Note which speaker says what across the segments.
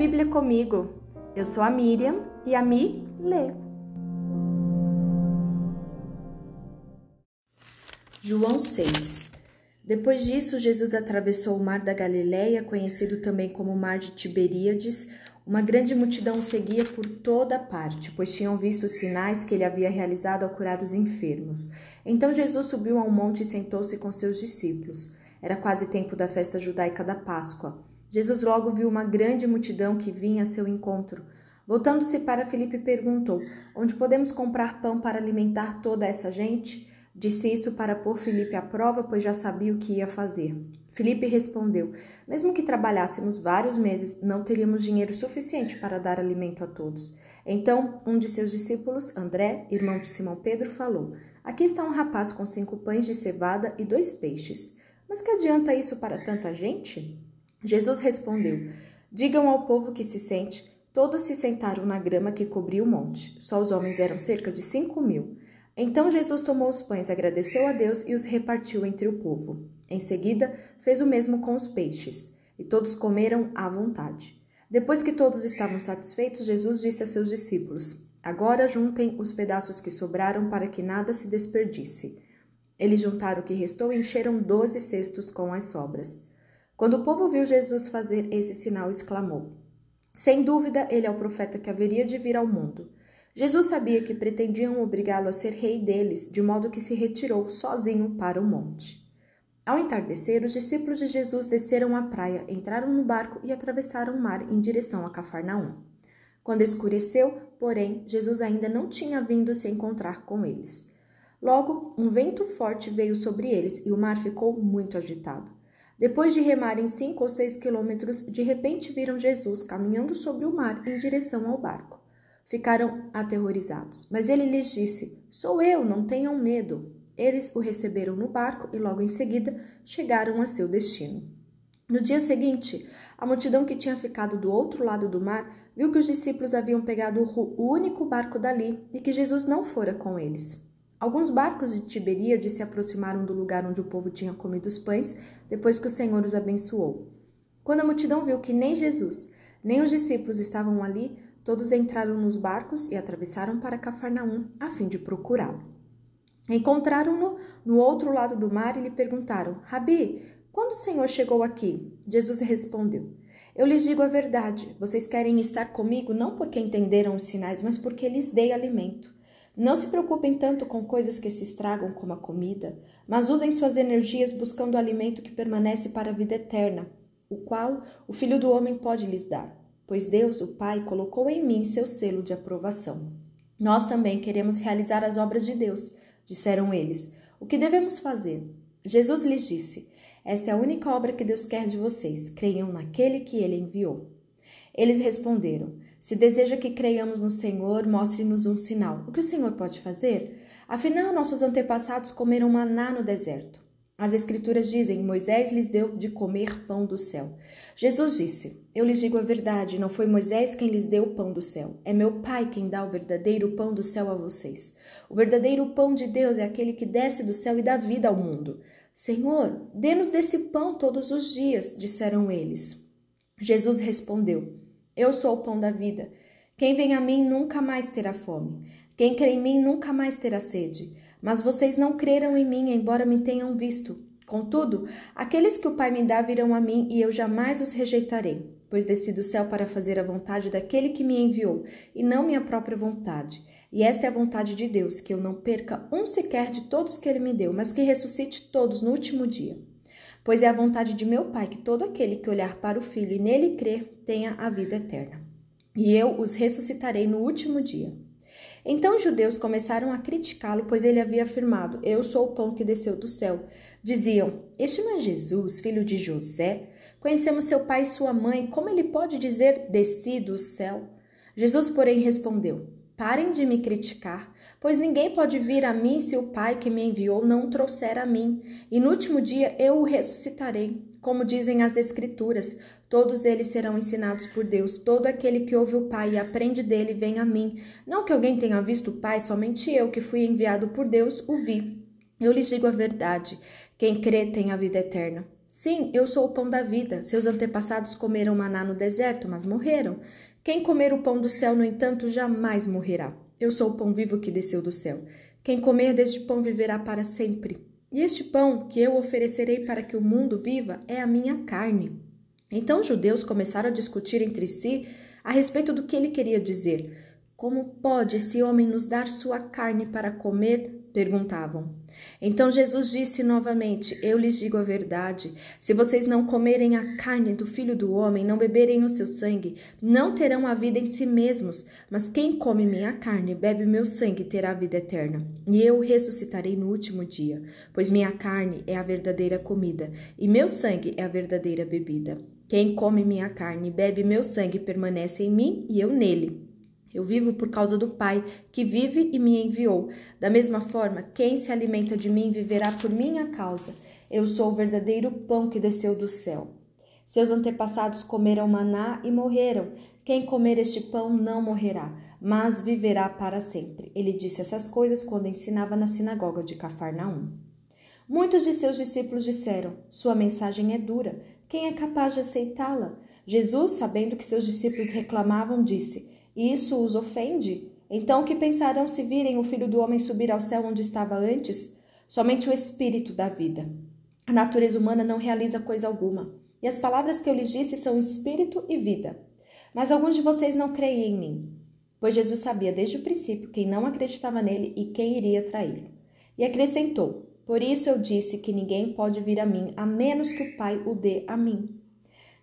Speaker 1: Bíblia comigo. Eu sou a Miriam e a Mi lê.
Speaker 2: João 6 Depois disso, Jesus atravessou o mar da Galiléia, conhecido também como Mar de Tiberíades. Uma grande multidão o seguia por toda parte, pois tinham visto os sinais que ele havia realizado ao curar os enfermos. Então Jesus subiu a um monte e sentou-se com seus discípulos. Era quase tempo da festa judaica da Páscoa. Jesus logo viu uma grande multidão que vinha a seu encontro. Voltando-se para Filipe, perguntou: Onde podemos comprar pão para alimentar toda essa gente? Disse isso para pôr Filipe à prova, pois já sabia o que ia fazer. Filipe respondeu: Mesmo que trabalhássemos vários meses, não teríamos dinheiro suficiente para dar alimento a todos. Então, um de seus discípulos, André, irmão de Simão Pedro, falou: Aqui está um rapaz com cinco pães de cevada e dois peixes. Mas que adianta isso para tanta gente? Jesus respondeu: Digam ao povo que se sente. Todos se sentaram na grama que cobria o monte. Só os homens eram cerca de cinco mil. Então Jesus tomou os pães, agradeceu a Deus e os repartiu entre o povo. Em seguida, fez o mesmo com os peixes, e todos comeram à vontade. Depois que todos estavam satisfeitos, Jesus disse a seus discípulos: Agora juntem os pedaços que sobraram para que nada se desperdice. Eles juntaram o que restou e encheram doze cestos com as sobras. Quando o povo viu Jesus fazer esse sinal, exclamou: Sem dúvida, ele é o profeta que haveria de vir ao mundo. Jesus sabia que pretendiam obrigá-lo a ser rei deles, de modo que se retirou sozinho para o monte. Ao entardecer, os discípulos de Jesus desceram à praia, entraram no barco e atravessaram o mar em direção a Cafarnaum. Quando escureceu, porém, Jesus ainda não tinha vindo se encontrar com eles. Logo, um vento forte veio sobre eles e o mar ficou muito agitado. Depois de remarem cinco ou seis quilômetros, de repente viram Jesus caminhando sobre o mar em direção ao barco. Ficaram aterrorizados. Mas ele lhes disse: Sou eu, não tenham medo. Eles o receberam no barco e logo em seguida chegaram a seu destino. No dia seguinte, a multidão que tinha ficado do outro lado do mar viu que os discípulos haviam pegado o único barco dali e que Jesus não fora com eles. Alguns barcos de Tiberíade se aproximaram do lugar onde o povo tinha comido os pães depois que o Senhor os abençoou. Quando a multidão viu que nem Jesus, nem os discípulos estavam ali, Todos entraram nos barcos e atravessaram para Cafarnaum a fim de procurá-lo. Encontraram-no no outro lado do mar e lhe perguntaram: Rabi, quando o Senhor chegou aqui? Jesus respondeu: Eu lhes digo a verdade. Vocês querem estar comigo não porque entenderam os sinais, mas porque lhes dei alimento. Não se preocupem tanto com coisas que se estragam como a comida, mas usem suas energias buscando o alimento que permanece para a vida eterna, o qual o Filho do Homem pode lhes dar pois Deus, o Pai, colocou em mim seu selo de aprovação. Nós também queremos realizar as obras de Deus, disseram eles. O que devemos fazer? Jesus lhes disse: Esta é a única obra que Deus quer de vocês. Creiam naquele que ele enviou. Eles responderam: Se deseja que creiamos no Senhor, mostre-nos um sinal. O que o Senhor pode fazer? Afinal, nossos antepassados comeram maná no deserto. As Escrituras dizem: Moisés lhes deu de comer pão do céu. Jesus disse: Eu lhes digo a verdade, não foi Moisés quem lhes deu o pão do céu. É meu Pai quem dá o verdadeiro pão do céu a vocês. O verdadeiro pão de Deus é aquele que desce do céu e dá vida ao mundo. Senhor, dê-nos desse pão todos os dias, disseram eles. Jesus respondeu: Eu sou o pão da vida. Quem vem a mim nunca mais terá fome. Quem crê em mim nunca mais terá sede. Mas vocês não creram em mim, embora me tenham visto. Contudo, aqueles que o Pai me dá virão a mim e eu jamais os rejeitarei, pois desci do céu para fazer a vontade daquele que me enviou, e não minha própria vontade. E esta é a vontade de Deus, que eu não perca um sequer de todos que ele me deu, mas que ressuscite todos no último dia. Pois é a vontade de meu Pai que todo aquele que olhar para o Filho e nele crer tenha a vida eterna. E eu os ressuscitarei no último dia. Então os judeus começaram a criticá-lo, pois ele havia afirmado: Eu sou o pão que desceu do céu. Diziam: Este não é Jesus, filho de José? Conhecemos seu pai e sua mãe, como ele pode dizer: Desci do céu? Jesus, porém, respondeu: Parem de me criticar, pois ninguém pode vir a mim se o Pai que me enviou não o trouxer a mim, e no último dia eu o ressuscitarei. Como dizem as Escrituras, todos eles serão ensinados por Deus. Todo aquele que ouve o Pai e aprende dele vem a mim. Não que alguém tenha visto o Pai, somente eu, que fui enviado por Deus, o vi. Eu lhes digo a verdade: quem crê tem a vida eterna. Sim, eu sou o pão da vida. Seus antepassados comeram maná no deserto, mas morreram. Quem comer o pão do céu, no entanto, jamais morrerá. Eu sou o pão vivo que desceu do céu. Quem comer deste pão viverá para sempre. E este pão que eu oferecerei para que o mundo viva é a minha carne. Então os judeus começaram a discutir entre si a respeito do que ele queria dizer. Como pode esse homem nos dar sua carne para comer? Perguntavam. Então Jesus disse novamente: Eu lhes digo a verdade. Se vocês não comerem a carne do filho do homem, não beberem o seu sangue, não terão a vida em si mesmos. Mas quem come minha carne e bebe meu sangue terá a vida eterna. E eu o ressuscitarei no último dia. Pois minha carne é a verdadeira comida, e meu sangue é a verdadeira bebida. Quem come minha carne e bebe meu sangue permanece em mim e eu nele. Eu vivo por causa do Pai, que vive e me enviou. Da mesma forma, quem se alimenta de mim viverá por minha causa. Eu sou o verdadeiro pão que desceu do céu. Seus antepassados comeram maná e morreram. Quem comer este pão não morrerá, mas viverá para sempre. Ele disse essas coisas quando ensinava na sinagoga de Cafarnaum. Muitos de seus discípulos disseram: Sua mensagem é dura. Quem é capaz de aceitá-la? Jesus, sabendo que seus discípulos reclamavam, disse: isso os ofende? Então que pensarão se virem o filho do homem subir ao céu onde estava antes? Somente o espírito da vida. A natureza humana não realiza coisa alguma. E as palavras que eu lhes disse são espírito e vida. Mas alguns de vocês não creem em mim. Pois Jesus sabia desde o princípio quem não acreditava nele e quem iria traí-lo. E acrescentou: Por isso eu disse que ninguém pode vir a mim a menos que o Pai o dê a mim.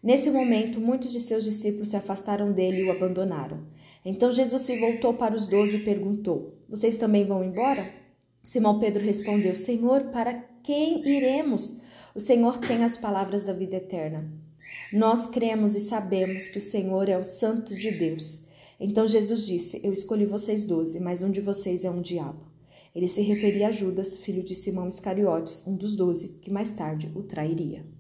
Speaker 2: Nesse momento, muitos de seus discípulos se afastaram dele e o abandonaram. Então Jesus se voltou para os doze e perguntou: Vocês também vão embora? Simão Pedro respondeu: Senhor, para quem iremos? O Senhor tem as palavras da vida eterna. Nós cremos e sabemos que o Senhor é o Santo de Deus. Então Jesus disse: Eu escolhi vocês doze, mas um de vocês é um diabo. Ele se referia a Judas, filho de Simão Iscariotes, um dos doze, que mais tarde o trairia.